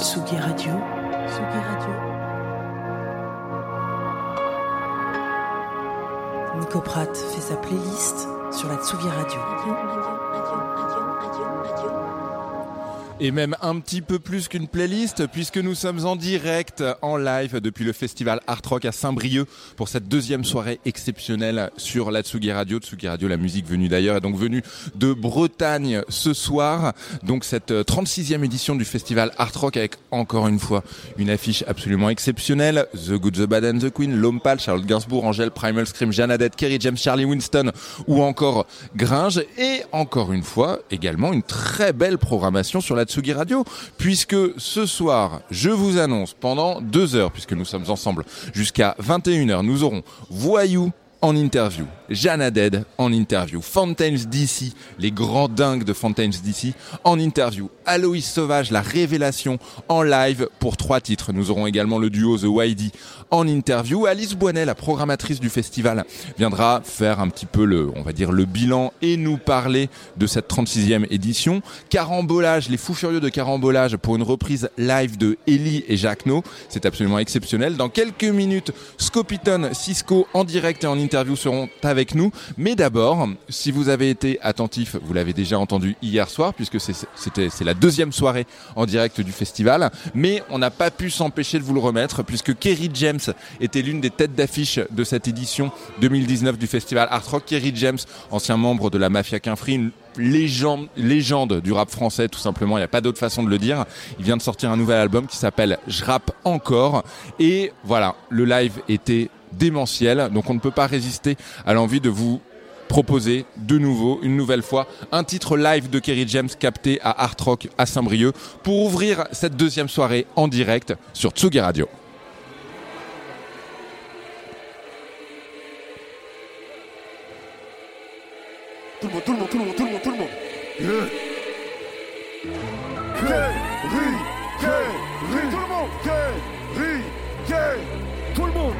Tsugi Radio. Tsugi Radio. Nico Pratt fait sa playlist sur la Tsugi Radio. Et même un petit peu plus qu'une playlist, puisque nous sommes en direct, en live, depuis le festival Art Rock à Saint-Brieuc, pour cette deuxième soirée exceptionnelle sur la Tsugi Radio. Tsugi Radio, la musique venue d'ailleurs, est donc venue de Bretagne ce soir. Donc cette 36e édition du festival Art Rock avec encore une fois une affiche absolument exceptionnelle. The Good, The Bad and The Queen, Lompal, Charlotte Gainsbourg, Angèle, Primal Scream, Jeanne Adette, Kerry James, Charlie Winston ou encore Gringe. Et encore une fois, également une très belle programmation sur la Tsugi Radio, puisque ce soir, je vous annonce pendant deux heures, puisque nous sommes ensemble jusqu'à 21h, nous aurons Voyou en interview, Jeanne Dead en interview, Fountains DC, les grands dingues de Fountains DC en interview, Aloïs Sauvage, la révélation en live pour trois titres. Nous aurons également le duo The YD en interview. Alice Boinet, la programmatrice du festival, viendra faire un petit peu le, on va dire, le bilan et nous parler de cette 36e édition. Carambolage, les fous furieux de Carambolage pour une reprise live de Ellie et Jacques No. C'est absolument exceptionnel. Dans quelques minutes, Scopiton, Cisco en direct et en interview seront avec nous. Mais d'abord, si vous avez été attentif, vous l'avez déjà entendu hier soir, puisque c'était c'est la deuxième soirée en direct du festival. Mais on n'a pas pu s'empêcher de vous le remettre, puisque Kerry James était l'une des têtes d'affiche de cette édition 2019 du festival Art Rock. Kerry James, ancien membre de la Mafia Quinfree, une légende, du rap français, tout simplement. Il n'y a pas d'autre façon de le dire. Il vient de sortir un nouvel album qui s'appelle Je rappe encore. Et voilà, le live était démentiel. Donc on ne peut pas résister à l'envie de vous proposer de nouveau, une nouvelle fois, un titre live de Kerry James capté à Art Rock à Saint-Brieuc pour ouvrir cette deuxième soirée en direct sur Tsugi Radio. Tout le monde, tout le monde, tout le monde, tout le monde, tout le monde. Tout le monde. Tout le monde.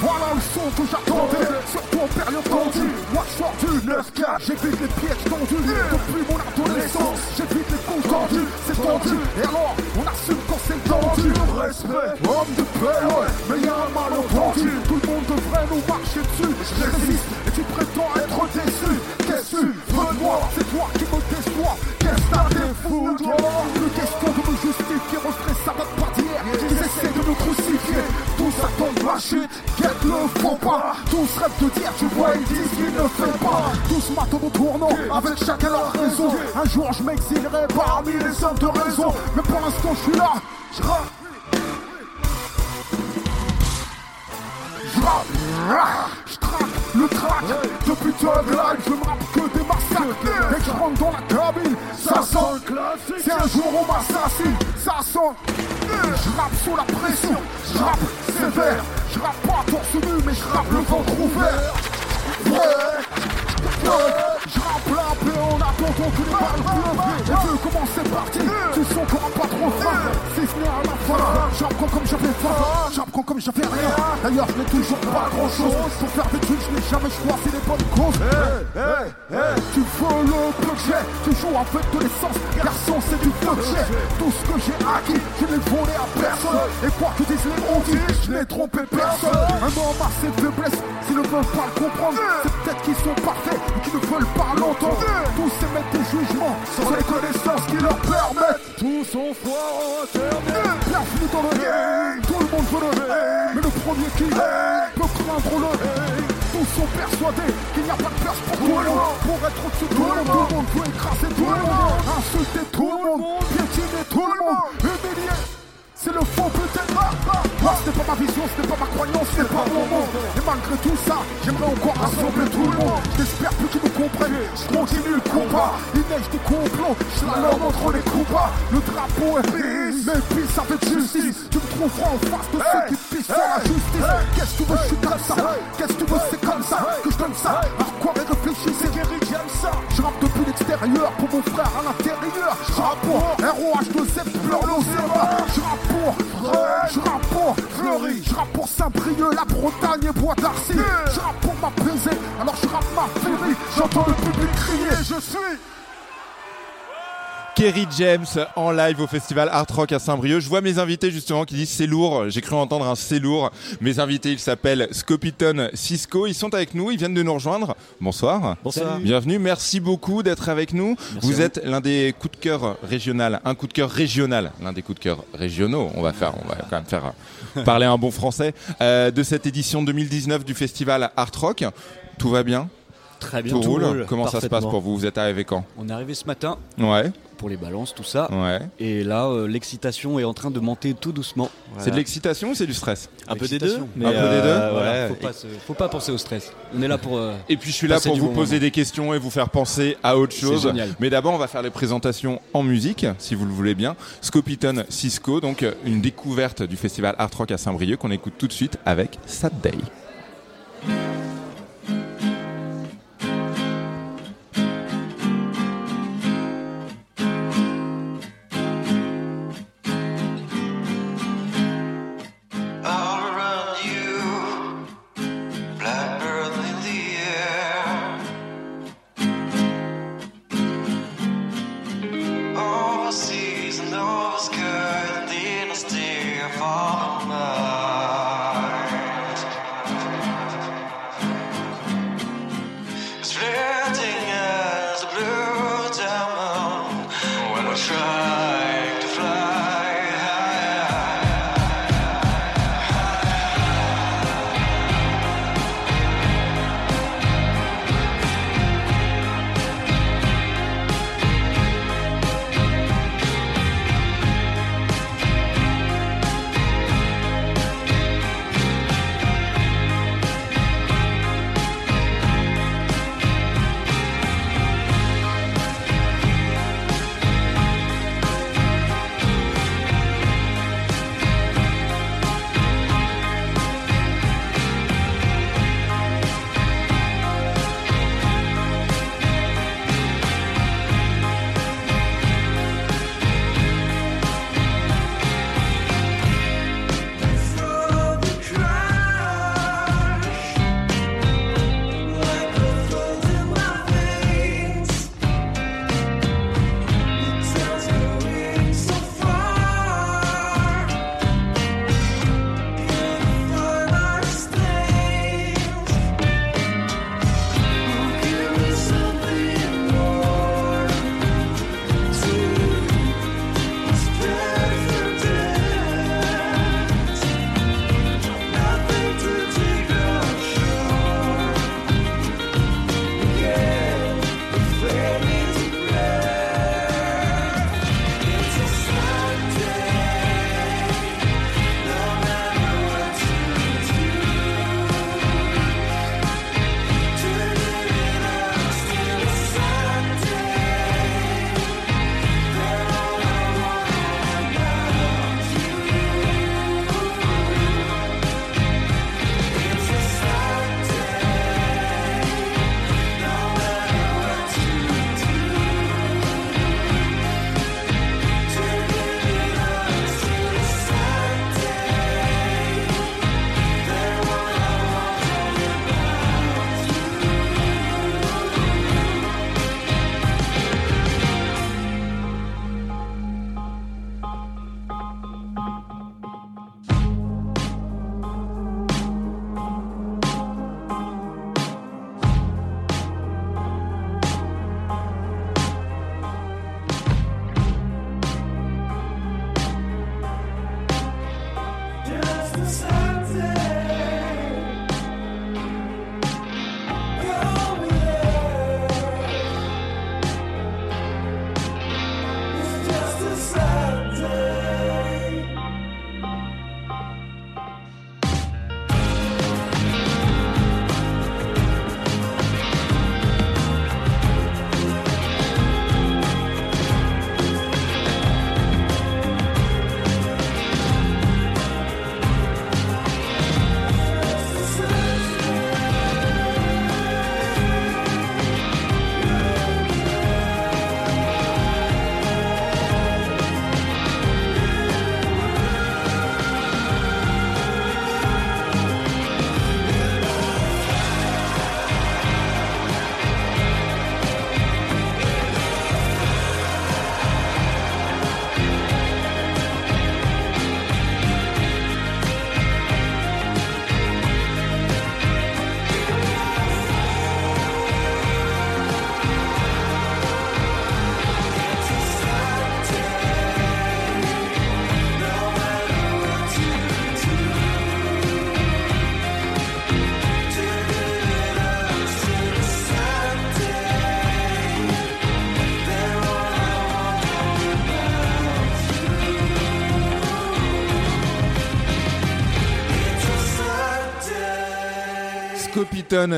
Voilà le son que j'attendais, surtout en période tendue. Moi je du 9K, j'évite les pièges tendus. Depuis mon adolescence, j'évite les comptes tendus. C'est tendu, et alors on assume quand c'est tendu. Respect, homme de paix, ouais, mais y'a un malentendu. Tout le monde devrait nous marcher dessus. Je résiste, et tu prétends être déçu. Qu'est-ce que tu veux moi? C'est toi qui me déçois. Qu'est-ce que t'as des fous, Plus question de me justifier, Ils essaient de nous crucifier, tous attendent ma chute. Qu'est-ce le font pas. Tous rêvent de dire, tu vois, ils disent qu'ils ne font pas. Tous matent au tournant, avec chacun leur raison. Un jour je m'exilerai parmi les hommes de raison. Mais pour l'instant je suis là, je rappe. Je traque le track Depuis Life, je me rappe que des massacres. Que je rentre dans la cabine, ça sent. C'est un jour on m'assassine, Je rappe sous la pression, je rappe sévère. Je rappe pas torse nu mais je rappe le ventre ouvert. Ouais, ouais. Je rappe la paix en attendant que les balles pleuvent Et vu comment c'est parti, tu sens qu'on pas trop faim N'est à la fin, j'apprends comme j'avais faim J'apprends comme j'avais rien D'ailleurs je n'ai toujours pas grand chose Pour faire des trucs je n'ai jamais choisi les bonnes causes Tu veux le j'ai Tu joues avec de l'essence Garçon c'est du j'ai Tout ce que j'ai acquis Je l'ai volé à personne Et quoi que disent les on dit Je n'ai trompé personne Un homme a ses faiblesses S'ils ne veulent pas le comprendre C'est peut-être qu'ils sont parfaits Ou qu'ils ne veulent pas l'entendre Tous émettent des jugements Sans les connaissances qui leur permettent. Tous sont foireux Tout le monde veut le hate Mais le premier qui Peut craindre le tous sont persuadés qu'il n'y a pas de place pour tout le monde Pour être au-dessus de tout le monde Tout le monde veut écraser tout le monde Insulter tout le monde Piétiner tout le monde Humilier c'est le faux peut-être Moi ce n'est pas ma vision, ce n'est pas ma croyance, ce n'est pas mon monde. Et malgré tout ça, j'aimerais encore rassembler tout le monde. J'espère plus qu'ils me comprennent, je continue le combat. Il neige des complots, je la entre les combats. Le drapeau est pisse, mais pisse avec justice. Tu me trouveras en face de ceux qui pissent sur la justice. Qu'est-ce que tu veux, je suis comme ça? Qu'est-ce que tu veux, c'est comme ça que je donne ça? Alors quoi, mais réfléchis, c'est Gary j'aime ça. Je rappe depuis l'extérieur pour mon frère à l'intérieur. Je rappe pour ROH2Z, pleure l'océan. Je rappe pour, je rappe pour Fleury. Je rappe pour Saint-Brieuc, la Bretagne et Bois d'Arcy. Je rappe pour m'apaiser, alors je rappe ma furie. J'entends le public crier, je suis. Kerry James en live au festival Art Rock à Saint-Brieuc. Je vois mes invités justement qui disent c'est lourd. J'ai cru entendre un c'est lourd. Mes invités, ils s'appellent Scopiton Cisco. Ils sont avec nous. Ils viennent de nous rejoindre. Bonsoir. Bonsoir. Bienvenue. Merci beaucoup d'être avec nous. vous êtes l'un des coups de cœur régional, un coup de cœur régional, l'un des coups de cœur régionaux. On va faire, on va quand même faire parler un bon français euh, de cette édition 2019 du festival Art Rock. Tout va bien? Très bien. Tout, roule? Comment ça se passe pour vous? Vous êtes arrivé quand? On est arrivé ce matin. Ouais. Pour les balances, tout ça. Ouais. Et là, euh, l'excitation est en train de monter tout doucement. C'est de l'excitation ou c'est du stress Un peu des deux. un peu des deux. Voilà, faut, pas se- faut pas penser au stress. On est là pour. euh, Et puis je suis là pour vous bon poser moment. des questions et vous faire penser à autre chose. génial. Mais d'abord, on va faire les présentations en musique, si vous le voulez bien. Scopiton Cisco, donc euh, une découverte du festival Art Rock à Saint-Brieuc qu'on écoute tout de suite avec Sad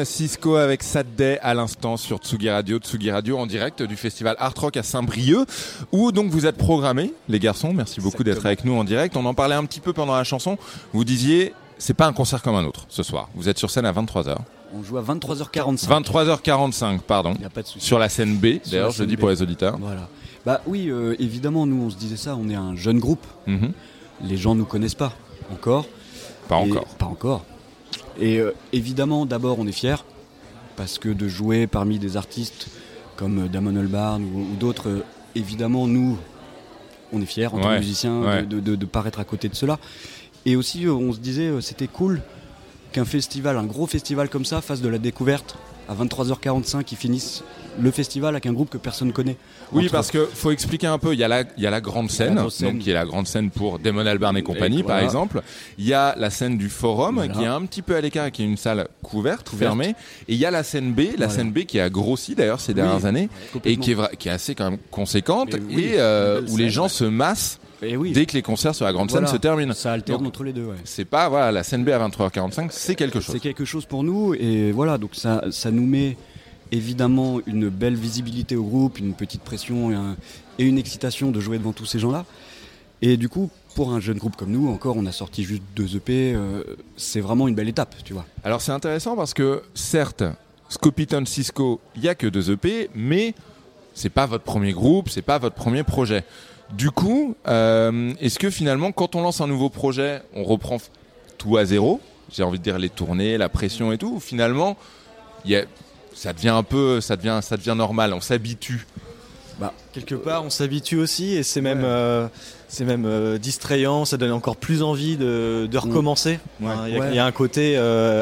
Cisco avec Saturday à l'instant sur Tsugi Radio, Tsugi Radio en direct du festival Art Rock à Saint-Brieuc, où donc vous êtes programmés, les garçons. Merci beaucoup d'être avec nous en direct. On en parlait un petit peu pendant la chanson. Vous disiez, c'est pas un concert comme un autre ce soir. Vous êtes sur scène à 23h. On joue à 23h45. 23h45, pardon. A pas de souci. Sur la scène B, d'ailleurs, je scène dis pour les auditeurs. Voilà. Bah oui, euh, évidemment, nous on se disait ça, on est un jeune groupe. Mhm. Les gens nous connaissent pas encore. Pas Et- encore. Pas encore. Et euh, évidemment, d'abord, on est fiers parce que de jouer parmi des artistes comme euh, Damon Albarn ou, ou d'autres, euh, évidemment, nous, on est fiers en tant que musiciens ouais. de, de, de paraître à côté de cela. Et aussi, on se disait, c'était cool qu'un festival, un gros festival comme ça, fasse de la découverte à 23h45, qui finisse le festival avec un groupe que personne ne connaît. Oui, parce que faut expliquer un peu. Il y a la, il y a la grande scène, donc qui est la grande scène pour Damon Albarn et compagnie, Et par exemple. Il y a la scène du forum, Voilà. qui est un petit peu à l'écart, qui est une salle couverte, Couverte. fermée. Et il y a la scène B, la Voilà. scène B qui a grossi d'ailleurs ces dernières années, et qui est, vra- qui est assez quand même conséquente, oui, et euh, où les gens se massent Et oui, dès que les concerts sur la grande Voilà. scène se terminent. ça alterne Donc, entre les deux. Ouais. C'est pas voilà la scène B à 23h45, c'est quelque chose. C'est quelque chose pour nous et voilà, donc ça, ça nous met évidemment une belle visibilité au groupe, une petite pression et, un- et une excitation de jouer devant tous ces gens-là. Et du coup, pour un jeune groupe comme nous, encore, on a sorti juste deux EP, euh, c'est vraiment une belle étape, tu vois. Alors c'est intéressant parce que certes, Scopiton Cisco, il y a que deux EP, mais c'est pas votre premier groupe, c'est pas votre premier projet. Du coup, euh, est-ce que finalement, quand on lance un nouveau projet, on reprend tout à zéro J'ai envie de dire les tournées, la pression et tout. Ou finalement, il y a- ça devient un peu, ça devient, ça devient normal, on s'habitue. Quelque part, on s'habitue aussi et c'est même, euh, c'est même euh, distrayant, ça donne encore plus envie de, de recommencer. Hein, Il y, a- Ouais. il y a un côté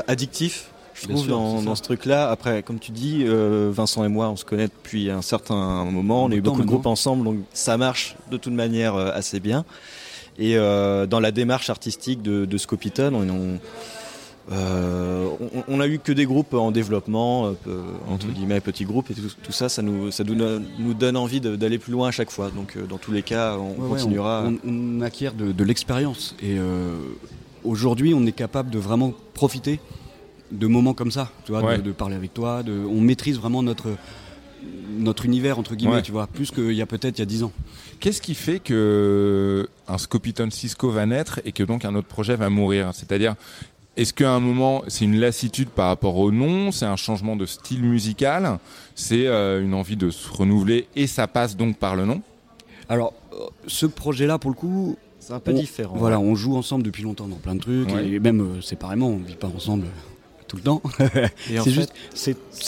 addictif, je Bien trouve, sûr, dans, ce truc-là. Après, comme tu dis, euh, Vincent et moi, on se connaît depuis un certain moment, on a eu beaucoup de groupes ensemble, donc ça marche de toute manière euh, assez bien. Et euh, dans la démarche artistique de, de Scopiton, on, on, euh, on- on a eu que des groupes en développement, euh, peu- entre Mhm. guillemets petits groupes, et tout, tout ça, ça nous, ça donne- nous donne envie d'aller plus loin à chaque fois. Donc, euh, dans tous les cas, on Ouais, ouais, continuera. on, on acquiert de, de l'expérience et aujourd'hui, on est capable de vraiment profiter de moments comme ça, tu vois, Ouais. de, de parler avec toi, de, on maîtrise vraiment notre notre univers entre guillemets, Ouais. tu vois, plus qu'il y a peut-être il y a 10 ans. Qu'est-ce qui fait que un Scopiton Cisco va naître et que donc un autre projet va mourir? C'est-à-dire, est-ce qu'à un moment, c'est une lassitude par rapport au nom C'est un changement de style musical C'est euh, une envie de se renouveler et ça passe donc par le nom? Alors, euh, ce projet-là, pour le coup, C'est un peu on- différent. Voilà, on joue ensemble depuis longtemps dans plein de trucs, Ouais. et même euh, séparément, on vit pas ensemble tout le temps. C'est juste,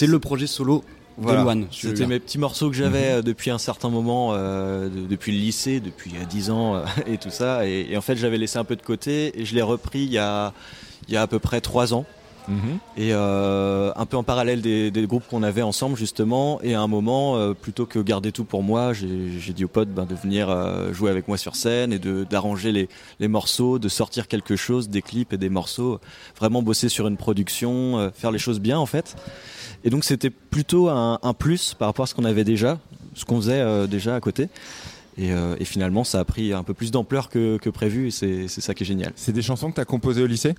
le projet solo Voilà. de Luan. C'était mes petits morceaux que j'avais euh, depuis un certain moment, euh, de- depuis le lycée, depuis euh, 10 ans euh, et tout ça. Et, et en fait, j'avais laissé un peu de côté et je l'ai repris il y a, il y a à peu près 3 ans. Et euh, un peu en parallèle des, des groupes qu'on avait ensemble justement. Et à un moment, euh, plutôt que garder tout pour moi, j'ai dit aux potes ben, de venir euh, jouer avec moi sur scène et d'arranger les, les morceaux, de sortir quelque chose, des clips et des morceaux, vraiment bosser sur une production, faire les choses bien en fait. Et donc c'était plutôt un, un plus par rapport à ce qu'on avait déjà, ce qu'on faisait déjà à côté. Et, euh, et finalement, ça a pris un peu plus d'ampleur que, que prévu et c'est c'est ça qui est génial. C'est des chansons que tu as composées au lycée?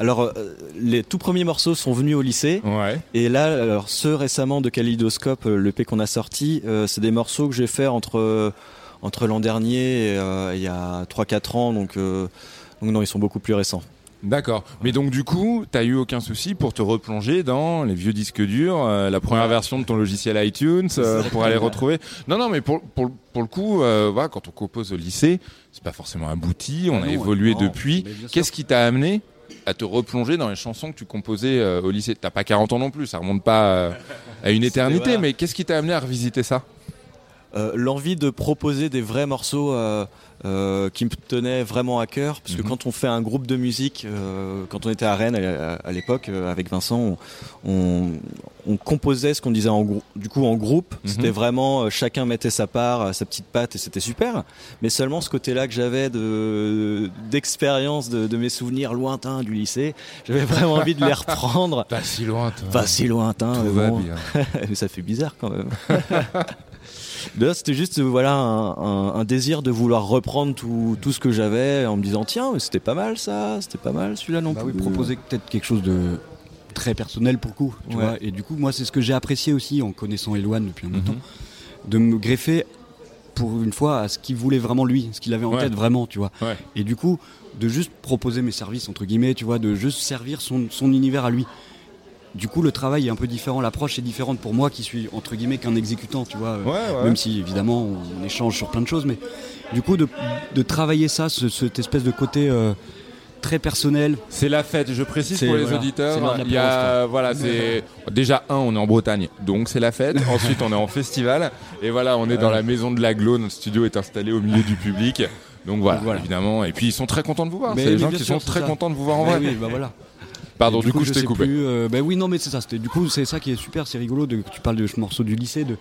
Alors, euh, les tout premiers morceaux sont venus au lycée. Ouais. Et là, alors ceux récemment de Kaleidoscope, euh, le P qu'on a sorti, euh, c'est des morceaux que j'ai fait entre entre l'an dernier et il y a 3-4 ans, donc donc non, ils sont beaucoup plus récents. D'accord. Mais donc du coup, t'as eu aucun souci pour te replonger dans les vieux disques durs, euh, la première version de ton logiciel iTunes, euh, pour aller retrouver? Non, non, mais pour pour, pour le coup, euh, voilà, quand on compose au lycée, c'est pas forcément abouti. On Ah a non, évolué non, depuis. Qu'est-ce qui t'a amené à te replonger dans les chansons que tu composais euh, au lycée T'as pas 40 ans non plus, ça remonte pas euh, à une éternité. voilà. Mais qu'est-ce qui t'a amené à revisiter ça? Euh, L'envie de proposer des vrais morceaux euh, qui me tenaient vraiment à cœur, parce que Mhm. quand on fait un groupe de musique, euh, quand on était à Rennes à, à l'époque euh, avec Vincent, on, on, on composait ce qu'on disait en du coup en groupe. Mhm. C'était vraiment chacun mettait sa part, sa petite patte et c'était super. Mais seulement ce côté-là que j'avais de d'expérience de, de mes souvenirs lointains du lycée, j'avais vraiment envie de les reprendre. Pas si loin, toi. Pas si lointain, Tout mais va bon. bien. Mais ça fait bizarre quand même. Là, c'était juste voilà un, un- un désir de vouloir reprendre tout, tout ce que j'avais en me disant tiens, c'était pas mal ça, c'était pas mal celui-là non Bah plus. oui, proposer peut-être quelque chose de très personnel pour le coup. Tu Ouais. vois et du coup, moi, c'est ce que j'ai apprécié aussi en connaissant Eloane depuis un Mhm. temps, de me greffer pour une fois à ce qu'il voulait vraiment lui, ce qu'il avait en Ouais. tête vraiment, tu vois. Ouais. Et du coup, de juste proposer mes services, entre guillemets, tu vois, de juste servir son, son univers à lui. Du coup, le travail est un peu différent, l'approche est différente pour moi qui suis, entre guillemets, qu'un exécutant, tu vois. euh, Ouais, ouais. Même si, évidemment, on échange sur plein de choses, mais du coup, de, de travailler ça, ce- cette espèce de côté euh, très personnel. C'est la fête, je précise pour les voilà, auditeurs. Il y a, voilà, c'est déjà un, on est en Bretagne, donc c'est la fête. Ensuite, on est en festival, et voilà, on est dans la maison de l'aglo. Notre studio est installé au milieu du public. Donc voilà, Voilà. évidemment. Et puis ils sont très contents de vous voir. Mais- C'est les mais gens qui sûr, sont très ça. contents de vous voir en Bah vrai. oui, bah voilà. Pardon, du coup, je t'ai coupé. plus, euh, bah oui, non, mais c'est ça. Du coup, c'est ça qui est super, c'est rigolo de que tu parles de ce morceau du lycée, de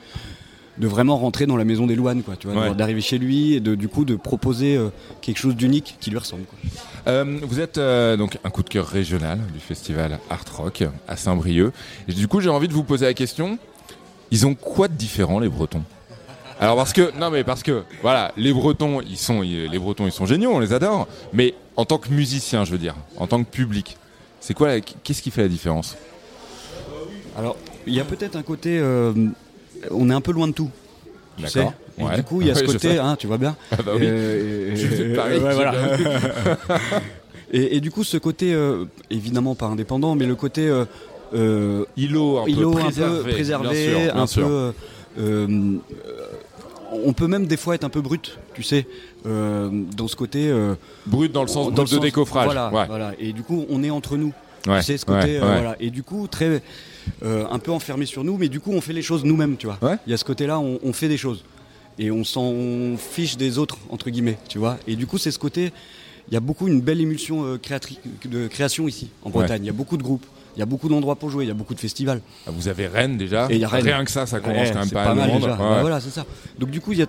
de vraiment rentrer dans la maison d'Eloane, quoi. Tu vois, Ouais. d'arriver chez lui et de du coup de proposer euh, quelque chose d'unique qui lui ressemble. Quoi. Euh, vous êtes euh, donc un coup de cœur régional du festival Art Rock à Saint-Brieuc. Et du coup, j'ai envie de vous poser la question ils ont quoi de différent, les Bretons? Alors, parce que, non, mais parce que, voilà, les Bretons, ils sont, ils- les Bretons, ils sont géniaux, on les adore. Mais en tant que musicien, je veux dire, en tant que public, c'est quoi, qu'est-ce qui fait la différence? Alors, il y a peut-être un côté, euh, on est un peu loin de tout. D'accord. Et Ouais. du coup, il y a ce côté, hein, tu vois bien. Ah bah oui. Euh, Je suis de euh, Paris, ouais, j'ai voilà. bien vu. et, et du coup, ce côté, euh, évidemment pas indépendant, mais le côté euh, Îlot un peu îlot préservé. un peu préservé, bien sûr, bien un sûr. peu. On peut même des fois être un peu brut, tu sais, euh, dans ce côté. euh, Brut dans le sens dans le de décoffrage. Voilà, Ouais. voilà. Et du coup, on est entre nous. Ouais, Tu sais, ce côté, ouais, euh, voilà. Et du coup, très, un peu enfermé sur nous, mais du coup, on fait les choses nous-mêmes, tu vois. Il y a ce côté-là, on, on fait des choses. Et on s'en fiche des autres, entre guillemets, tu vois. Et du coup, c'est ce côté, il y a beaucoup une belle émulsion euh, créatri- de création ici, en Bretagne. Il y a beaucoup de groupes, il y a beaucoup d'endroits pour jouer, il y a beaucoup de festivals. Ah, Vous avez Rennes déjà. Et il y a Rennes. Rien que ça, ça commence Ouais, quand même pas, pas mal mal de monde. déjà. Ouais. Bah voilà, c'est ça. Donc du coup, il y a,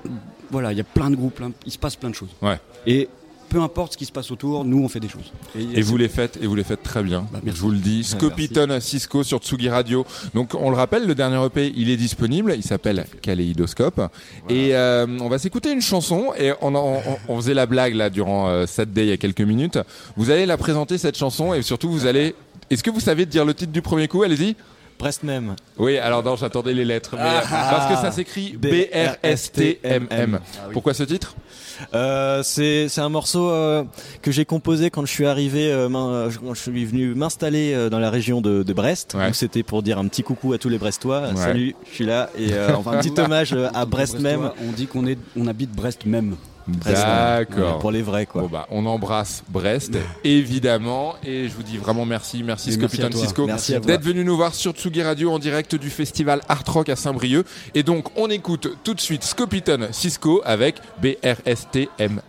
voilà, il y a plein de groupes, il se passe plein de choses. Ouais. Et peu importe ce qui se passe autour, nous, on fait des choses. Et vous les faites, et vous les faites très bien. Bah, merci. je vous le dis. Scopiton Cisco sur Tsugi Radio. Donc, on le rappelle, le dernier EP, il est disponible. Il s'appelle Kaléidoscope. Et euh, on va s'écouter une chanson. Et on, en- on, on faisait la blague là durant euh, cette day il y a quelques minutes. Vous allez la présenter cette chanson et surtout vous allez. Est-ce que vous savez dire le titre du premier coup Allez-y. Brest même. Oui, alors non, j'attendais les lettres. mais- parce que ça s'écrit B-R-S-T-M-M. Pourquoi ce titre? Euh, c'est un morceau euh, que j'ai composé quand je suis arrivé, euh, quand je suis venu m'installer euh, dans la région de, de Brest. Ouais. Donc c'était pour dire un petit coucou à tous les Brestois. Ouais. Salut, je suis là et euh, enfin un petit hommage à Brest même On dit qu'on est, on habite Brest même. D'accord. pour les vrais quoi. Bon bah, on embrasse Brest, évidemment, et je vous dis vraiment merci, merci Scopiton. Cisco d'être venu nous voir sur Tsugi Radio en direct du festival Art Rock à Saint-Brieuc. Et donc, on écoute tout de suite Scopiton Cisco avec BRSTMM.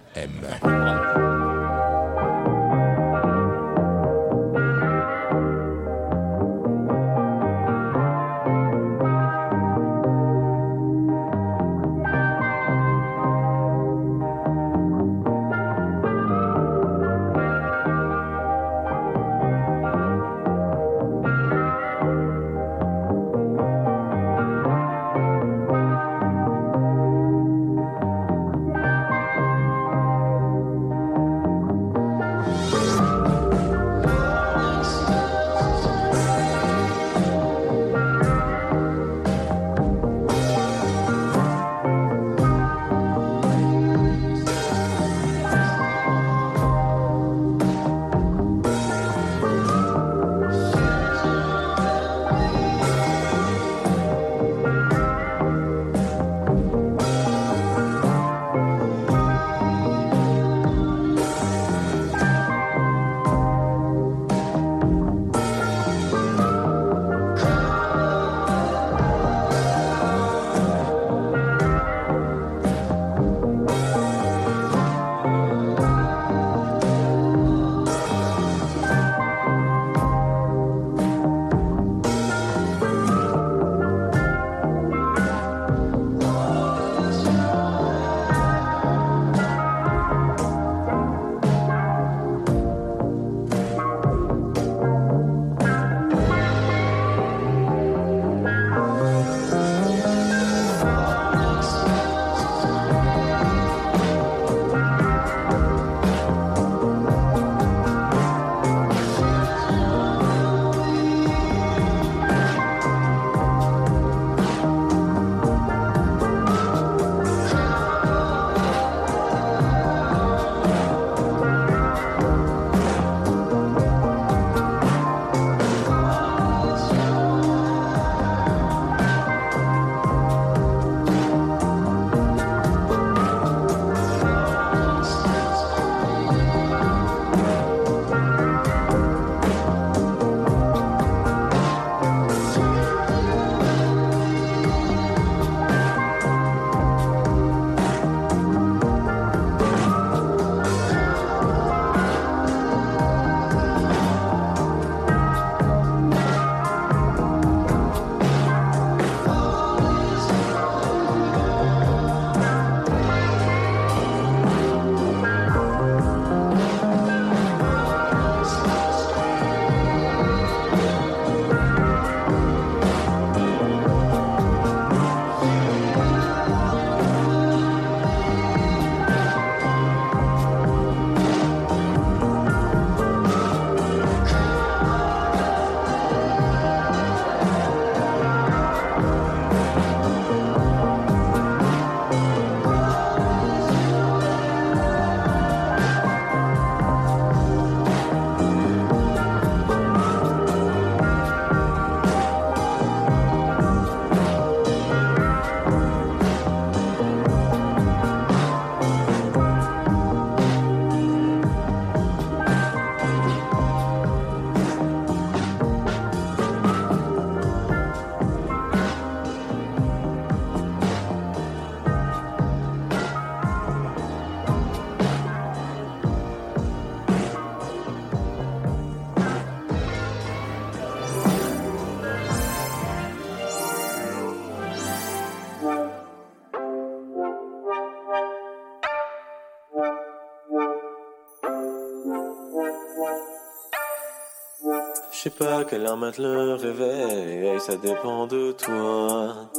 Pas quelle heure mettre le réveil, ça dépend de toi.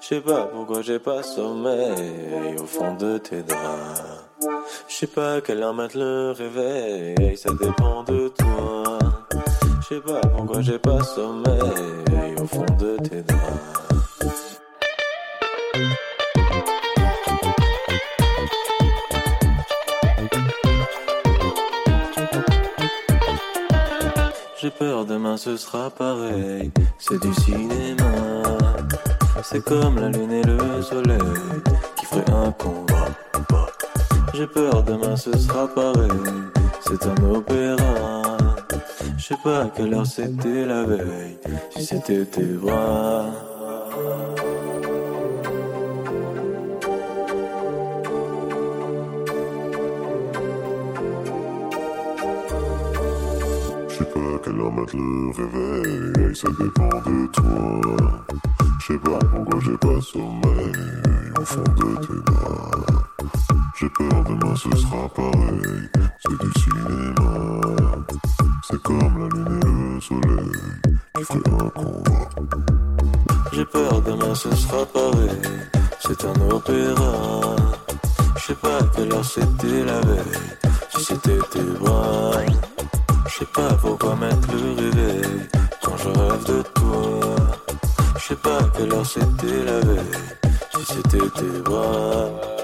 Je sais pas pourquoi j'ai pas sommeil au fond de tes draps. Je sais pas quelle heure mettre le réveil, ça dépend de toi. Je sais pas pourquoi j'ai pas sommeil au fond de tes draps. J'ai peur demain ce sera pareil, c'est du cinéma. C'est comme la lune et le soleil qui ferait un combat. J'ai peur demain ce sera pareil, c'est un opéra. Je sais pas à quelle heure c'était la veille, si c'était tes bras. Quelle heure mettre le réveil, ça dépend de toi. Je sais pas pourquoi j'ai pas sommeil au fond de tes bras. J'ai peur demain ce sera pareil, c'est du cinéma. C'est comme la lune et le soleil qui ferait un combat. J'ai peur demain ce sera pareil, c'est un opéra. Je sais pas quelle heure c'était la veille, si c'était tes bras. Je sais pas pourquoi mettre le réveil quand je rêve de toi. Je sais pas quelle heure c'était la veille, si c'était tes bras.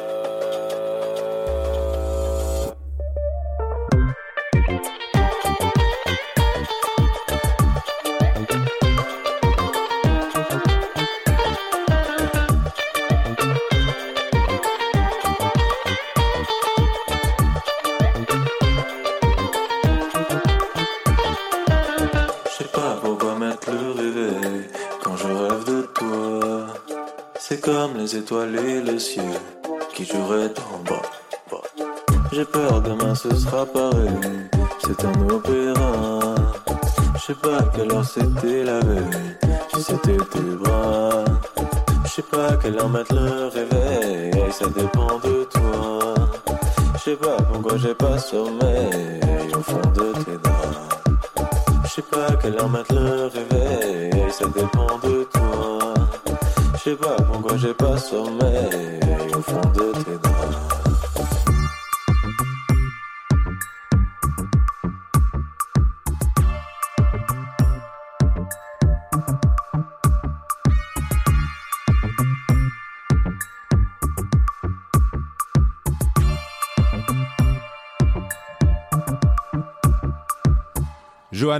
Et le ciel qui joueraient en bas. J'ai peur demain ce sera pareil, c'est un opéra. Je sais pas quelle heure c'était la veille, si c'était tes bras. Je sais pas quelle heure mettre le réveil, hey, ça dépend de toi. Je sais pas pourquoi j'ai pas sommeil au fond de tes draps. Je sais pas quelle heure mettre le réveil, pourquoi j'ai pas sommeil au fond de tes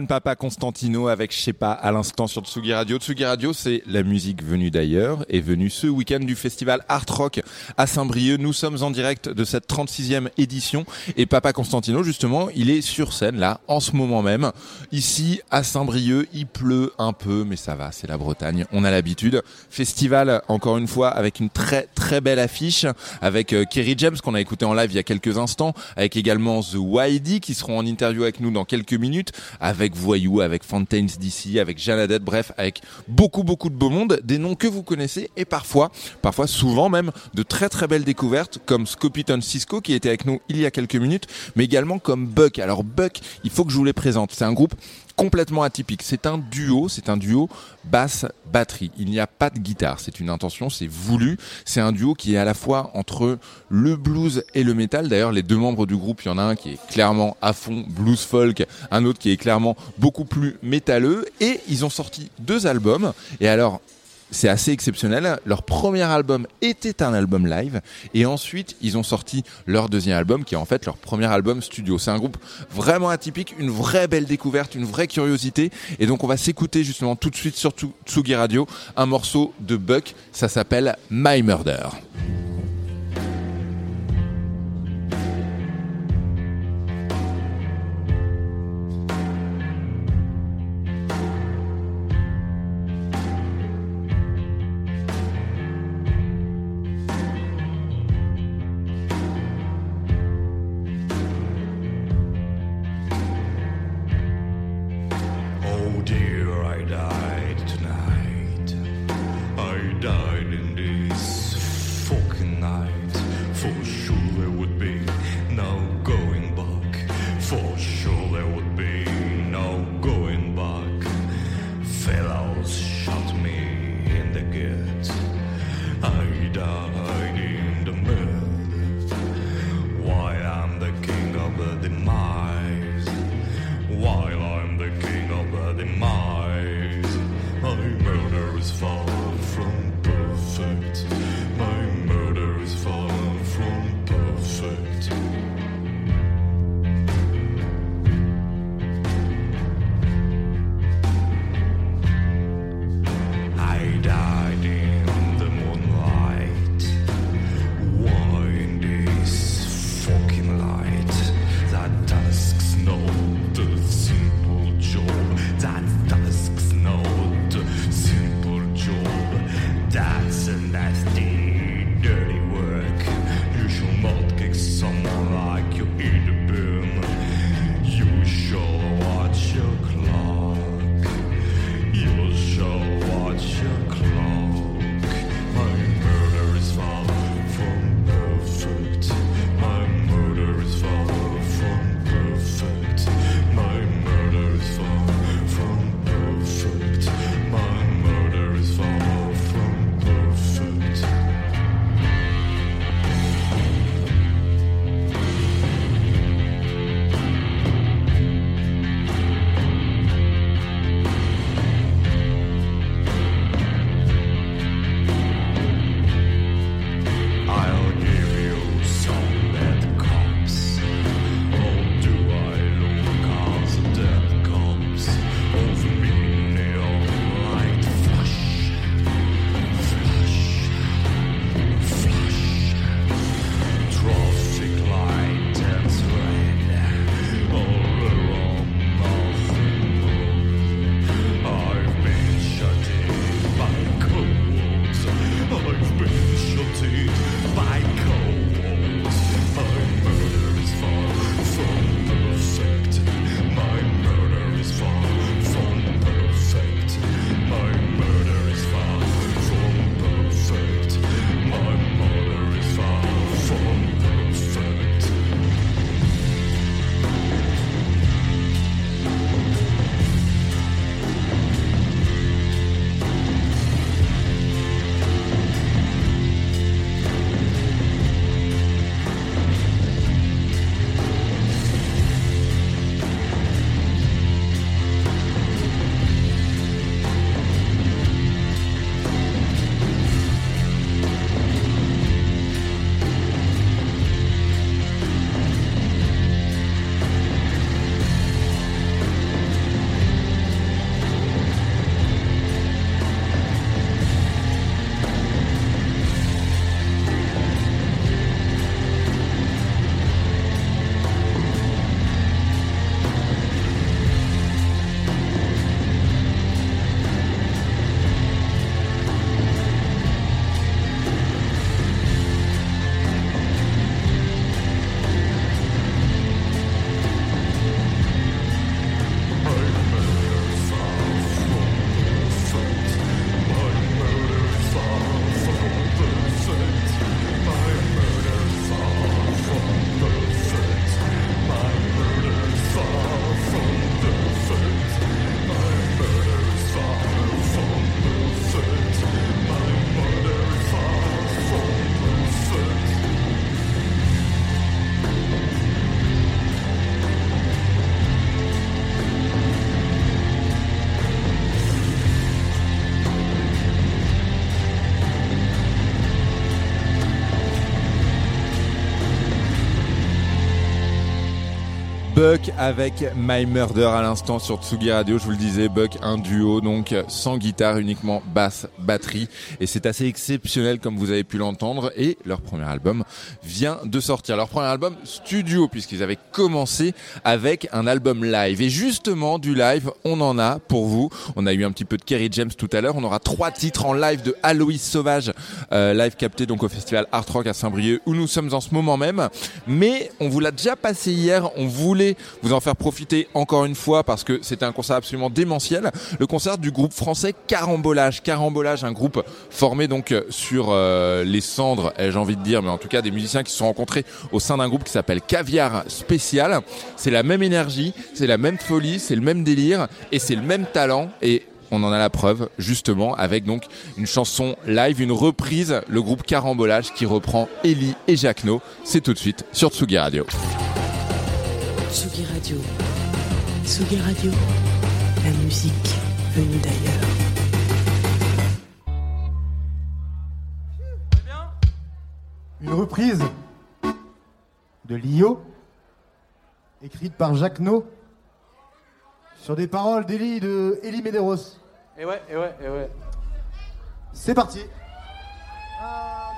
Papa Constantino avec Je sais pas à l'instant sur Tsugi Radio. Tsugi Radio, c'est la musique venue d'ailleurs et venue ce week-end du festival Art Rock à Saint-Brieuc. Nous sommes en direct de cette 36e édition et Papa Constantino, justement, il est sur scène là, en ce moment même. Ici, à Saint-Brieuc, il pleut un peu, mais ça va, c'est la Bretagne, on a l'habitude. Festival, encore une fois, avec une très très belle affiche, avec euh, Kerry James qu'on a écouté en live il y a quelques instants, avec également The YD qui seront en interview avec nous dans quelques minutes, avec Voyou, avec Fontaines DC, avec Janadette, bref, avec beaucoup beaucoup de beau monde, des noms que vous connaissez et parfois, parfois souvent même, de très très belles découvertes comme Scopiton Cisco qui était avec nous il y a quelques minutes, mais également comme Buck. Alors Buck, il faut que je vous les présente. C'est un groupe complètement atypique. C'est un duo, c'est un duo basse-batterie. Il n'y a pas de guitare, c'est une intention, c'est voulu. C'est un duo qui est à la fois entre le blues et le métal. D'ailleurs, les deux membres du groupe, il y en a un qui est clairement à fond blues folk, un autre qui est clairement beaucoup plus métalleux. Et ils ont sorti deux albums. Et alors, c'est assez exceptionnel. Leur premier album était un album live et ensuite ils ont sorti leur deuxième album qui est en fait leur premier album studio. C'est un groupe vraiment atypique, une vraie belle découverte, une vraie curiosité et donc on va s'écouter justement tout de suite sur Tsugi Radio un morceau de Buck, ça s'appelle My Murder. Murder is Buck avec My Murder à l'instant sur Tsugi Radio. Je vous le disais, Buck, un duo, donc sans guitare, uniquement basse, batterie. Et c'est assez exceptionnel comme vous avez pu l'entendre. Et leur premier album vient de sortir. Leur premier album studio, puisqu'ils avaient commencé avec un album live. Et justement, du live, on en a pour vous. On a eu un petit peu de Kerry James tout à l'heure. On aura trois titres en live de Aloïs Sauvage, euh, live capté donc au festival Art Rock à Saint-Brieuc, où nous sommes en ce moment même. Mais on vous l'a déjà passé hier. On voulait vous en faire profiter encore une fois parce que c'était un concert absolument démentiel. Le concert du groupe français Carambolage. Carambolage, un groupe formé donc euh, sur euh, les cendres, j'ai envie de dire, mais en tout cas des musiciens qui se sont rencontrés au sein d'un groupe qui s'appelle Caviar Spécial. C'est la même énergie, c'est la même folie, c'est le même délire et c'est le même talent. Et on en a la preuve justement avec donc une chanson live, une reprise, le groupe Carambolage qui reprend Ellie et Jacquenot. C'est tout de suite sur Tsugi Radio. Tsugi Radio. Tsugi Radio, la musique venue d'ailleurs. Une reprise de Lio, écrite par Jacques No, sur des paroles d'Eli de Eli Medeiros. Et eh ouais, et ouais, et ouais. C'est parti. Ah,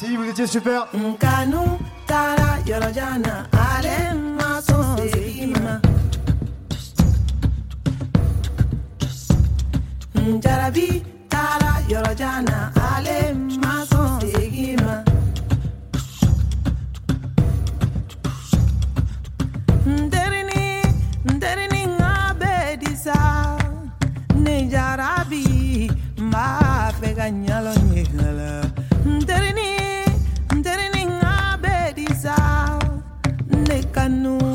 Merci, vous étiez super. Jarabi tara south, Nicanor.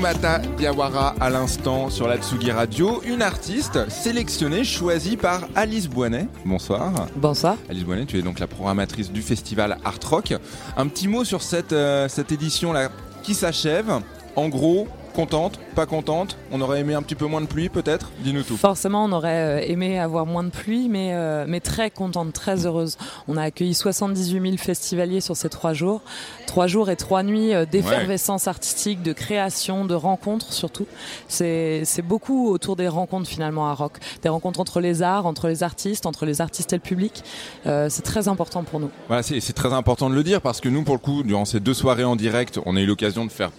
Fatoumata Diawara à l'instant sur la Tsugi Radio, une artiste sélectionnée, choisie par Alice Boinet. Bonsoir. Bonsoir. Alice Boinet, tu es donc la programmatrice du festival Art Rock. Un petit mot sur cette, euh, cette édition-là qui s'achève. En gros, contente, pas contente On aurait aimé un petit peu moins de pluie peut-être? Dis-nous tout. Forcément, on aurait euh, aimé avoir moins de pluie, mais, euh, mais très contente, très heureuse. On a accueilli 78 000 festivaliers sur ces trois jours. Trois jours et trois nuits euh, d'effervescence artistique, de création, de rencontres surtout. C'est beaucoup autour des rencontres finalement à Rock. Des rencontres entre les arts, entre les artistes, entre les artistes et le public. Euh, c'est très important pour nous. Voilà, c'est très important de le dire parce que nous, pour le coup, durant ces deux soirées en direct, on a eu l'occasion de faire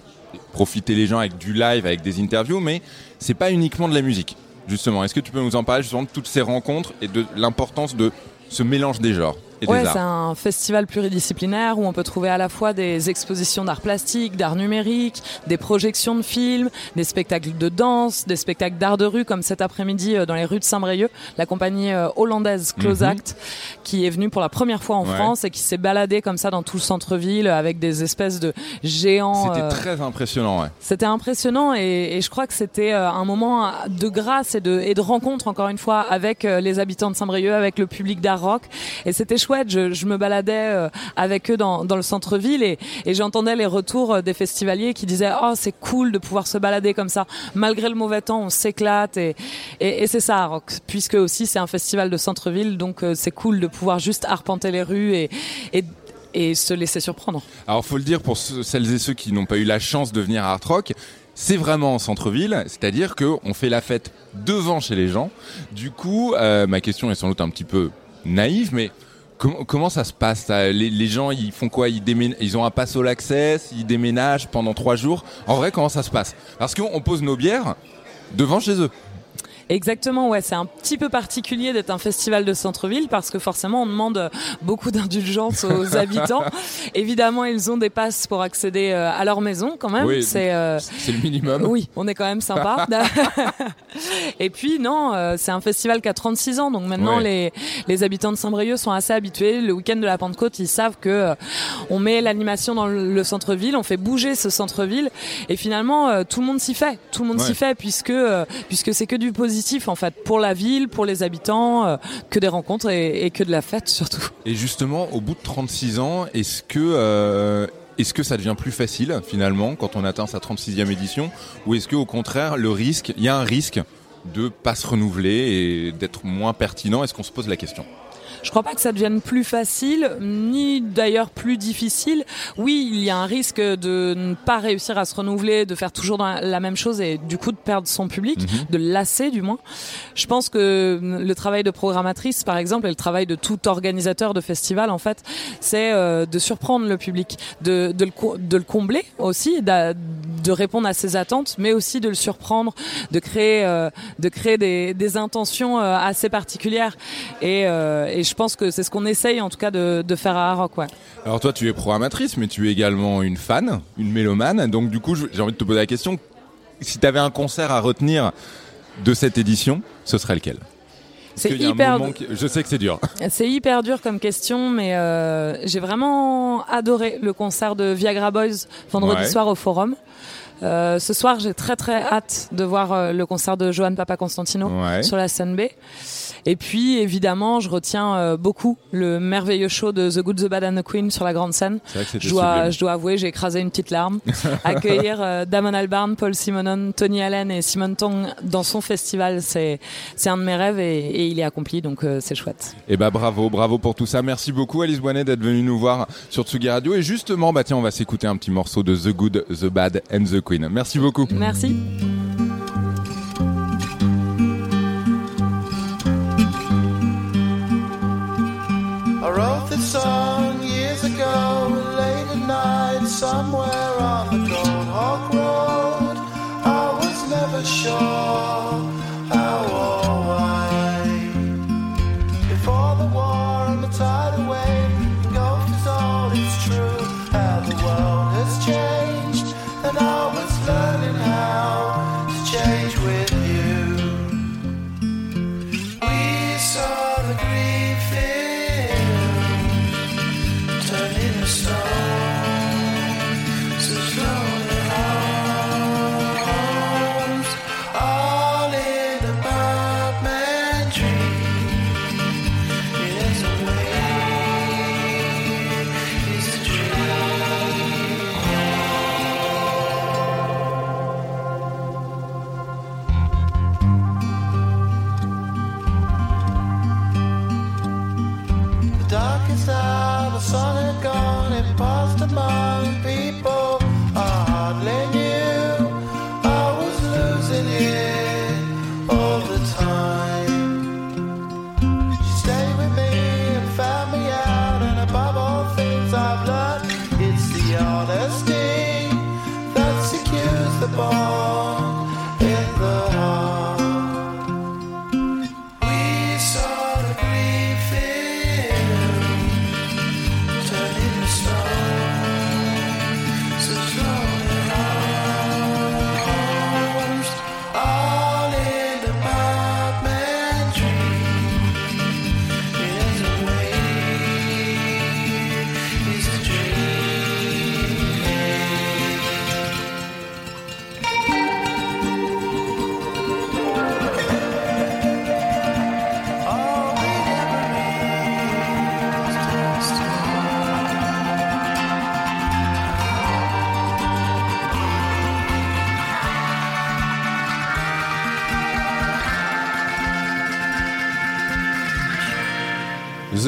profiter les gens avec du live, avec des interviews, mais c'est pas uniquement de la musique. Justement, est-ce que tu peux nous en parler justement de toutes ces rencontres et de l'importance de ce mélange des genres? Et Ouais, des c'est un festival pluridisciplinaire où on peut trouver à la fois des expositions d'art plastique, d'art numérique, des projections de films, des spectacles de danse, des spectacles d'art de rue comme cet après-midi euh, dans les rues de Saint-Brieuc, la compagnie euh, hollandaise Close Mhm. Act qui est venue pour la première fois en Ouais. France et qui s'est baladée comme ça dans tout le centre-ville avec des espèces de géants. C'était euh, très impressionnant, ouais. c'était impressionnant et, et je crois que c'était un moment de grâce et de, et de rencontre encore une fois avec les habitants de Saint-Brieuc, avec le public d'art rock et c'était chouette. Je, me baladais euh, avec eux dans, le centre-ville et, j'entendais les retours euh, des festivaliers qui disaient oh c'est cool de pouvoir se balader comme ça malgré le mauvais temps on s'éclate et, c'est ça rock puisque aussi c'est un festival de centre-ville donc euh, c'est cool de pouvoir juste arpenter les rues et, se laisser surprendre. Alors, faut le dire pour celles et ceux qui n'ont pas eu la chance de venir à Art Rock, c'est vraiment en centre-ville, c'est-à-dire que on fait la fête devant chez les gens. Du coup, ma question est sans doute un petit peu naïve, mais com- comment ça se passe les, gens, ils font quoi ils, ils ont un pass all access, ils déménagent pendant trois jours. En vrai, comment ça se passe? Parce qu'on pose nos bières devant chez eux. Exactement, ouais, c'est un petit peu particulier d'être un festival de centre-ville parce que forcément on demande euh, beaucoup d'indulgence aux habitants. Évidemment, ils ont des passes pour accéder euh, à leur maison quand même. Oui, c'est euh, le minimum. Oui, on est quand même sympa. Et puis non, euh, c'est un festival qui a 36 ans, donc maintenant Ouais. les les habitants de Saint-Brieuc sont assez habitués. Le week-end de la Pentecôte, ils savent que on met l'animation dans le, le centre-ville, on fait bouger ce centre-ville, et finalement tout le monde s'y fait. Tout le monde Ouais. s'y fait puisque puisque c'est que du positif en fait pour la ville, pour les habitants, euh, que des rencontres et, que de la fête surtout. Et justement, au bout de 36 ans, est-ce que euh, est-ce que ça devient plus facile finalement quand on atteint sa 36e édition, ou est-ce que au contraire le risque, il y a un risque de pas se renouveler et d'être moins pertinent? Est-ce qu'on se pose la question? Je crois pas que ça devienne plus facile, ni d'ailleurs plus difficile. Oui, il y a un risque de ne pas réussir à se renouveler, de faire toujours la- même chose et du coup de perdre son public, Mhm. de lasser du moins. Je pense que le travail de programmatrice, par exemple, et le travail de tout organisateur de festival, en fait, c'est euh, de surprendre le public, de, de, le, co- de le combler aussi, de répondre à ses attentes, mais aussi de le surprendre, de créer, euh, de créer des, des intentions euh, assez particulières. Et, et je pense que c'est ce qu'on essaye, en tout cas, de, de faire à. Ouais. Alors toi, tu es programmatrice, mais tu es également une fan, une mélomane. Donc du coup, je- j'ai envie de te poser la question si tu avais un concert à retenir de cette édition, ce serait lequel? C'est hyper- qui- Je sais que c'est dur. C'est hyper dur comme question, mais euh, j'ai vraiment adoré le concert de Viagra Boys vendredi Ouais. soir au Forum. Euh, ce soir, j'ai très très hâte de voir euh, le concert de Johan Papa Constantino Ouais. sur la scène B. Et puis, évidemment, je retiens euh, beaucoup le merveilleux show de The Good, The Bad and The Queen sur la grande scène. C'est vrai que Je dois, je dois avouer, j'ai écrasé une petite larme. Accueillir euh, Damon Albarn, Paul Simonon, Tony Allen et Simon Tong dans son festival, c'est c'est un de mes rêves et, et il est accompli, donc euh, c'est chouette. Eh ben bravo, bravo pour tout ça. Merci beaucoup Alice Boinet d'être venue nous voir sur Tsugi Radio. Et justement, bah tiens, on va s'écouter un petit morceau de The Good, The Bad and The Queen. Merci beaucoup. Merci. Wrote this song years ago, late at night, somewhere on the Gold Hawk Road. I was never sure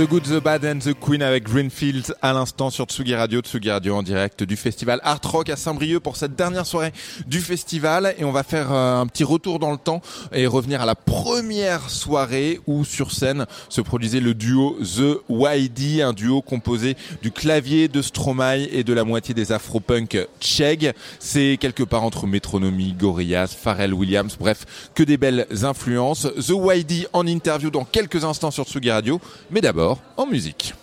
The Good, The Bad and The Queen avec Greenfield à l'instant sur Tsugi Radio, Tsugi Radio en direct du festival Art Rock à Saint-Brieuc pour cette dernière soirée du festival et on va faire euh, un petit retour dans le temps et revenir à la première soirée où sur scène se produisait le duo The YD, un duo composé du clavier de Stromae et de la moitié des afro-punk Chegg. C'est quelque part entre Métronomie, Gorillaz, Pharrell Williams, bref, que des belles influences. The YD en interview dans quelques instants sur Tsugi Radio, mais d'abord en musique.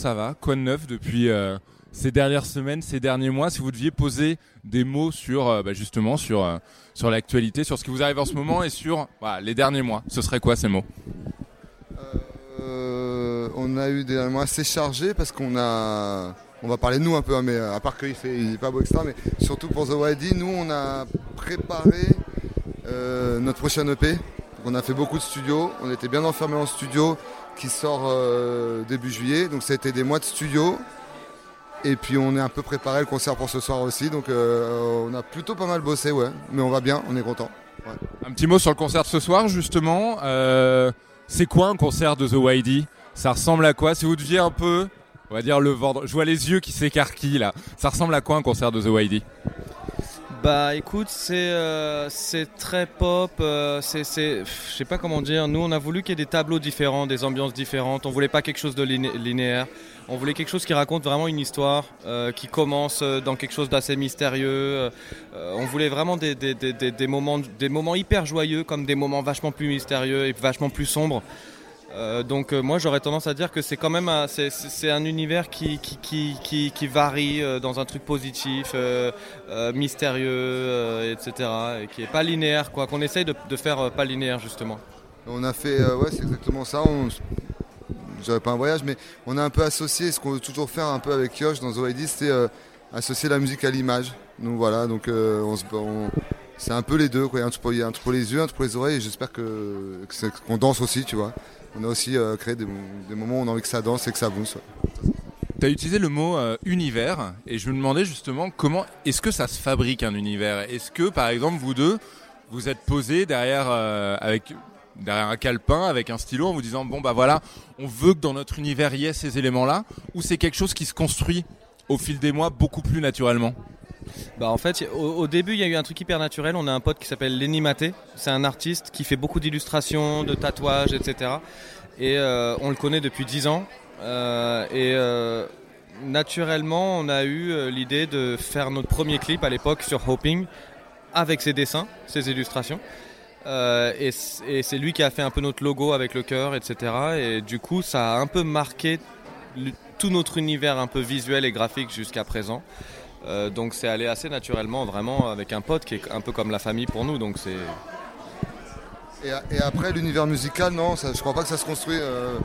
Ça va Quoi de neuf depuis euh, ces dernières semaines, ces derniers mois Si vous deviez poser des mots sur euh, bah, justement sur euh, sur l'actualité, sur ce qui vous arrive en ce moment et sur les derniers mois, ce serait quoi ces mots? On a eu des mois assez chargés parce qu'on a. On va parler de nous un peu, hein, mais à part qu'il fait, il pas beau extra, mais surtout pour The YD, nous on a préparé notre prochaine EP. On a fait beaucoup de studios, on était bien enfermés en studio qui sort euh, début juillet, donc ça a été des mois de studio. Et puis on est un peu préparé le concert pour ce soir aussi, donc euh, on a plutôt pas mal bossé, ouais. Mais on va bien, on est content. Un petit mot sur le concert de ce soir justement. Euh, c'est quoi un concert de The YD Ça ressemble à quoi? Si vous deviez un peu, on va dire le vendre. Je vois les yeux qui s'écarquillent là. Ça ressemble à quoi un concert de The YD Bah écoute, c'est euh, très pop, euh, c'est je sais pas comment dire. Nous on a voulu qu'il y ait des tableaux différents, des ambiances différentes. On voulait pas quelque chose de liné- linéaire. On voulait quelque chose qui raconte vraiment une histoire, euh, qui commence dans quelque chose d'assez mystérieux. On voulait vraiment des, des, des, des moments des moments hyper joyeux comme des moments vachement plus mystérieux et vachement plus sombres. Euh, donc euh, moi j'aurais tendance à dire que c'est quand même un, un univers qui, qui, qui, qui, varie euh, dans un truc positif, mystérieux, etc. Et qui est pas linéaire quoi, qu'on essaye de, faire pas linéaire justement. On a fait, ouais, c'est exactement ça. On, je dirais pas un voyage, mais on a un peu associé ce qu'on veut toujours faire un peu avec Yosh dans ID, c'est associer la musique à l'image. Donc voilà, donc c'est un peu les deux. Quoi. Un truc pour, les yeux, un truc pour les oreilles, et j'espère que, qu'on danse aussi, tu vois. On a aussi euh, créé des, moments où on a envie que ça danse et que ça bouge. Tu as utilisé le mot euh, univers et je me demandais justement comment est-ce que ça se fabrique un univers? Est-ce que par exemple vous deux vous êtes posés derrière euh, avec derrière un calepin avec un stylo en vous disant bon bah voilà on veut que dans notre univers il y ait ces éléments là ou c'est quelque chose qui se construit au fil des mois beaucoup plus naturellement? Bah en fait, au, début, il y a eu un truc hyper naturel. On a un pote qui s'appelle Lenny Maté. C'est un artiste qui fait beaucoup d'illustrations, de tatouages, etc. Et euh, on le connaît depuis 10 ans. Euh, et euh, naturellement, on a eu l'idée de faire notre premier clip à l'époque sur Hoping avec ses dessins, ses illustrations. Et c'est lui qui a fait un peu notre logo avec le cœur, etc. Et du coup, ça a un peu marqué tout notre univers un peu visuel et graphique jusqu'à présent. Euh, donc c'est allé assez naturellement, vraiment, avec un pote qui est un peu comme la famille pour nous. Donc c'est Et, après, l'univers musical, non, ça, je crois pas que ça se construit. euh,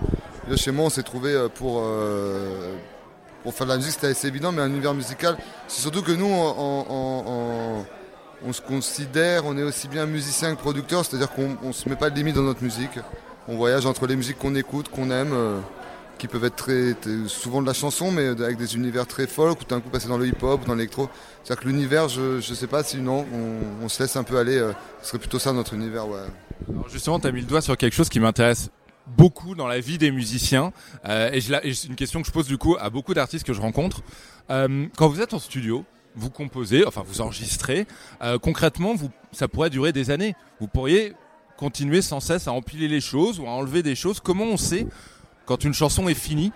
chez moi, on s'est trouvé euh, pour, pour faire de la musique, c'était assez évident, mais un univers musical, c'est surtout que nous, on, se considère, on est aussi bien musicien que producteur, c'est-à-dire qu'on se met pas de limite dans notre musique. On voyage entre les musiques qu'on écoute, qu'on aime, qui peuvent être très, souvent de la chanson, mais avec des univers très folk, ou d'un coup passer dans le hip-hop, dans l'électro. C'est-à-dire que l'univers, je ne sais pas si non, on, on se laisse un peu aller. euh, ce serait plutôt ça notre univers, ouais. Justement, tu as mis le doigt sur quelque chose qui m'intéresse beaucoup dans la vie des musiciens. Euh, et c'est une question que je pose du coup à beaucoup d'artistes que je rencontre. Euh, quand vous êtes en studio, vous composez, enfin vous enregistrez. Concrètement, vous, ça pourrait durer des années. Vous pourriez continuer sans cesse à empiler les choses ou à enlever des choses. Comment on sait quand une chanson est finie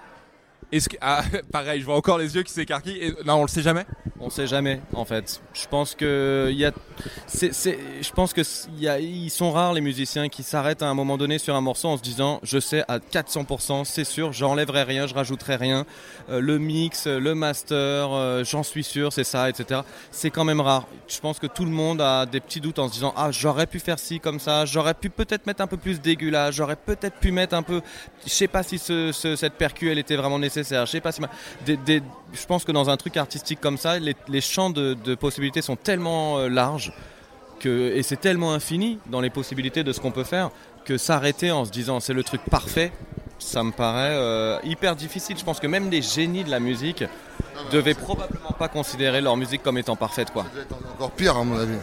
Ah, pareil, je vois encore les yeux qui s'écarquillent. Non, on le sait jamais? On sait jamais, en fait. Je pense que y a, je pense que ils sont rares les musiciens qui s'arrêtent à un moment donné sur un morceau en se disant, je sais à 400%, c'est sûr, j'enlèverai rien, je rajouterai rien. Euh, le mix, le master, euh, j'en suis sûr, c'est ça, etc. C'est quand même rare. Je pense que tout le monde a des petits doutes en se disant, ah, j'aurais pu faire ci comme ça, j'aurais pu peut-être mettre un peu plus d'aigu là, j'aurais peut-être pu mettre un peu, je sais pas si ce- cette percu elle était vraiment nécessaire, je sais pas si, ma- des- des- je pense que dans un truc artistique comme ça, les, les champs de, de possibilités sont tellement euh, larges que, et c'est tellement infini dans les possibilités de ce qu'on peut faire que s'arrêter en se disant c'est le truc parfait, ça me paraît euh, hyper difficile. Je pense que même les génies de la musique devaient probablement pas considérer leur musique comme étant parfaite quoi. Encore pire à mon avis.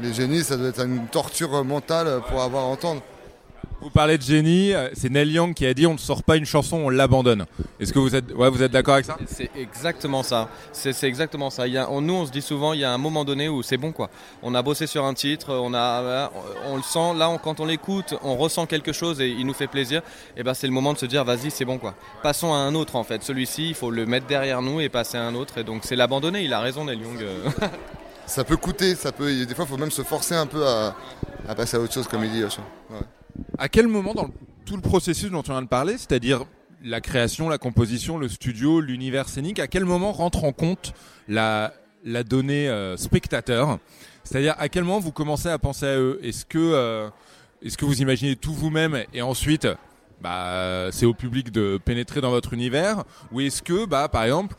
Les génies, ça doit être une torture mentale pour avoir à entendre. Vous parlez de génie, euh, c'est Neil Young qui a dit on ne sort pas une chanson, on l'abandonne. Est-ce que vous êtes, ouais, vous êtes d'accord avec ça? C'est exactement ça. C'est exactement ça. Il y a, on- nous, on se dit souvent, il y a un moment donné où c'est bon, quoi. On a bossé sur un titre, on a, voilà, on, on le sent. Là, on- quand on l'écoute, on ressent quelque chose et il nous fait plaisir. Et ben, c'est le moment de se dire, vas-y, c'est bon, quoi. Passons à un autre, en fait. Celui-ci, il faut le mettre derrière nous et passer à un autre. Et donc, c'est l'abandonner. Il a raison, Neil Young. euh. Ça peut coûter, ça peut. Des fois, il faut même se forcer un peu à, à passer à autre chose, comme il dit. Ouais. À quel moment dans tout le processus dont tu viens de parler, c'est-à-dire la création, la composition, le studio, l'univers scénique, à quel moment rentre en compte la, donnée euh, spectateur? C'est-à-dire à quel moment vous commencez à penser à eux? Est-ce que, euh, est-ce que vous imaginez tout vous-même et ensuite bah, c'est au public de pénétrer dans votre univers? Ou est-ce que, bah, par exemple,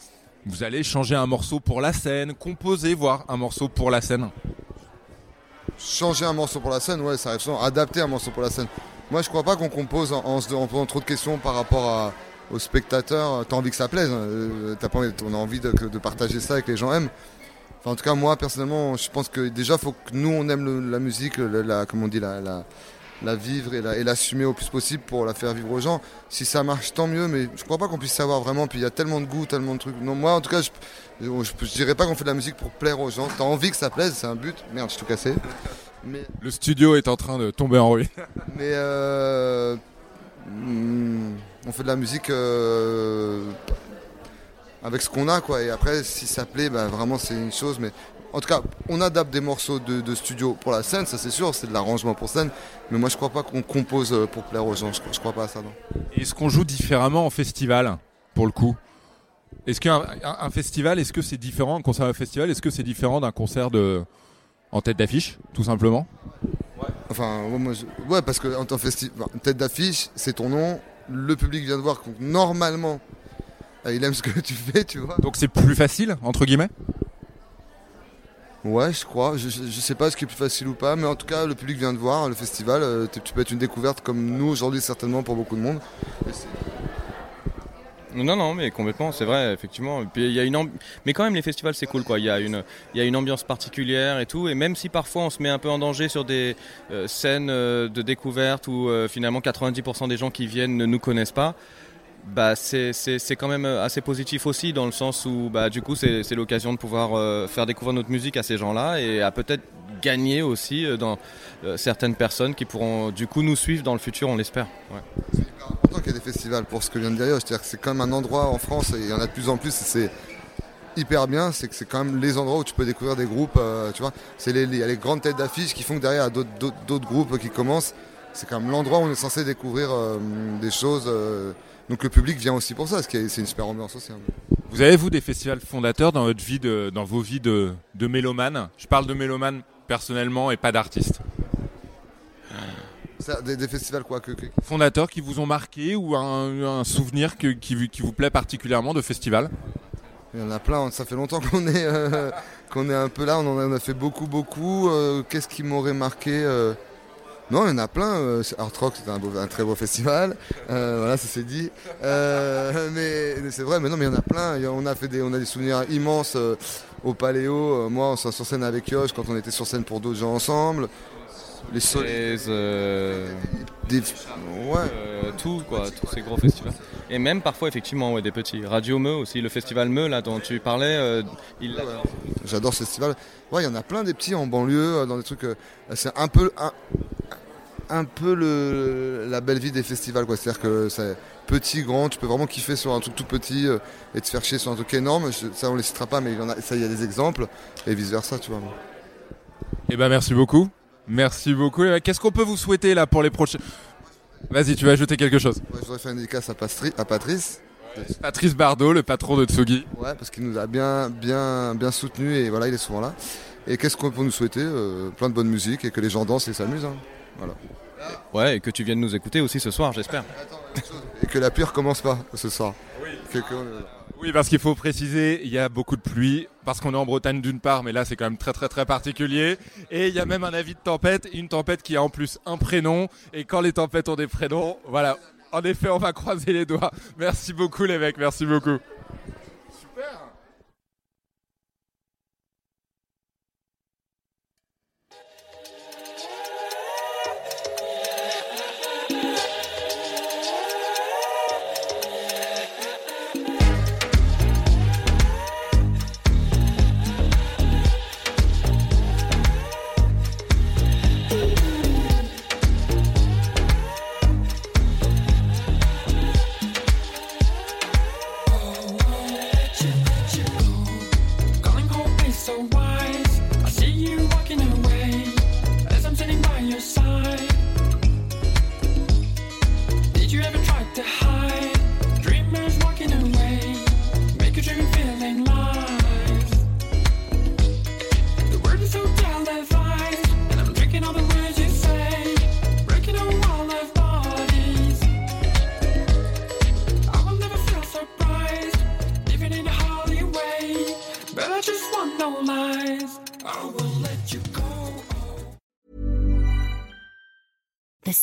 vous allez changer un morceau pour la scène, composer, voire un morceau pour la scène? Changer un morceau pour la scène, ouais, ça arrive souvent. Adapter un morceau pour la scène. Moi, je crois pas qu'on compose en, se posant trop de questions par rapport aux spectateurs. T'as envie que ça plaise, hein. Euh, pas on a envie de, partager ça et que les gens aiment. En tout cas, moi, personnellement, je pense que déjà, faut que nous, on aime la musique, la, comme on dit, la, la vivre et la- et l'assumer au plus possible pour la faire vivre aux gens. Si ça marche, tant mieux, mais je crois pas qu'on puisse savoir vraiment. Puis il y a tellement de goût, tellement de trucs. Non, moi, en tout cas, je, je, je dirais pas qu'on fait de la musique pour plaire aux gens. T'as envie que ça plaise, c'est un but. Merde, je suis tout cassé. Mais, Le studio est en train de tomber en ruine. mais euh, hmm, on fait de la musique euh, avec ce qu'on a, quoi. Et après, si ça plaît, bah, vraiment, c'est une chose. Mais en tout cas, on adapte des morceaux de, de studio pour la scène, ça c'est sûr, c'est de l'arrangement pour scène. Mais moi, je crois pas qu'on compose euh, pour plaire aux gens. Je, je crois pas à ça, non. Est-ce qu'on joue différemment en festival, pour le coup? Est-ce qu'un un, un festival, est-ce que c'est différent, un concert de festival, est-ce que c'est différent d'un concert de en tête d'affiche, tout simplement? Enfin, ouais, moi, je- ouais, parce que en tant enfin, tête d'affiche, c'est ton nom. Le public vient de voir. donc Normalement, euh, il aime ce que tu fais, tu vois. Donc c'est plus facile, entre guillemets? Ouais, je crois. Je, je, je sais pas ce qui est plus facile ou pas, mais en tout cas, le public vient de voir le festival. euh, tu peux être une découverte comme nous aujourd'hui, certainement pour beaucoup de monde. Non, non, mais complètement, c'est vrai, effectivement. Y a une mais quand même, les festivals, c'est cool, quoi. Il y a une, y a une ambiance particulière et tout. Et même si parfois on se met un peu en danger sur des euh, scènes euh, de découverte où finalement 90% des gens qui viennent ne nous connaissent pas. Bah c'est c'est- c'est quand même euh, assez positif aussi dans le sens où bah du coup c'est c'est l'occasion de pouvoir euh, faire découvrir notre musique à ces gens-là et à peut-être gagner aussi euh, dans certaines personnes qui pourront du coup nous suivre dans le futur on l'espère. Ouais. important qu'il y ait des festivals pour ce que vient de dire. C'est-à-dire que c'est quand même un endroit en France, et il y en a de plus en plus, c'est hyper bien. C'est que c'est quand même les endroits où tu peux découvrir des groupes. tu vois, c'est il y a les grandes têtes d'affiche qui font que derrière, d'autres- groupes qui commencent. C'est quand même l'endroit où on est censé découvrir des choses. Donc le public vient aussi pour ça, c'est une super ambiance aussi. hein. Vous avez vous des festivals fondateurs dans votre vie de, dans vos vies de, de mélomanes Je parle de mélomanes personnellement et pas d'artistes. Des, des festivals quoi que, que- Fondateurs qui vous ont marqué ou un, un souvenir que- qui, vous- qui vous plaît particulièrement de festival? Il y en a plein, ça fait longtemps qu'on est, euh, qu'on est un peu là, on en a, on a fait beaucoup, beaucoup. Euh, Qu'est-ce qui m'aurait marqué euh, Non, il y en a plein. euh, Art Rock, c'était un, très beau festival. Euh, voilà, ça c'est dit. Euh, mais c'est vrai, mais non, mais il y en a plein. On, a fait des, on a des souvenirs immenses au Paléo. Moi, on s'est sur scène avec Yosh quand on était sur scène pour d'autres gens ensemble. Les soleils. euh, Des- euh, tout quoi, tous ces gros festivals. Et même parfois effectivement ouais, des petits. Radio Meux aussi, le festival Meux là dont tu parlais, euh, il l'a- J'adore ce festival. Ouais, il y en a plein des petits en banlieue, dans des trucs. euh, c'est un peu, un, un peu le, la belle vie des festivals, quoi. C'est-à-dire que c'est petit, grand, tu peux vraiment kiffer sur un truc tout petit euh, et te faire chier sur un truc énorme. Je- ça, on les citera pas, mais il y en a, ça, il y a des exemples et vice versa, tu vois. Eh ben merci beaucoup. Merci beaucoup. Qu'est-ce qu'on peut vous souhaiter là pour les prochains Vas-y, tu vas ajouter quelque chose. Ouais, je voudrais faire une dédicace à, Pastri- à Patrice. Patrice Bardot, le patron de Tsugi. Ouais, parce qu'il nous a bien, bien, bien soutenus et voilà, il est souvent là. Et qu'est-ce qu'on peut nous souhaiter Euh, Plein de bonne musique et que les gens dansent et s'amusent. hein. Voilà. Ouais, et que tu viennes nous écouter aussi ce soir, j'espère. Et que la pluie recommence pas ce soir. Que- que- Oui, parce qu'il faut préciser, il y a beaucoup de pluie, parce qu'on est en Bretagne d'une part, mais là c'est quand même très très très particulier. Et il y a même un avis de tempête, une tempête qui a en plus un prénom. Et quand les tempêtes ont des prénoms, voilà. En effet, on va croiser les doigts. Merci beaucoup mecs, merci beaucoup. don't mind.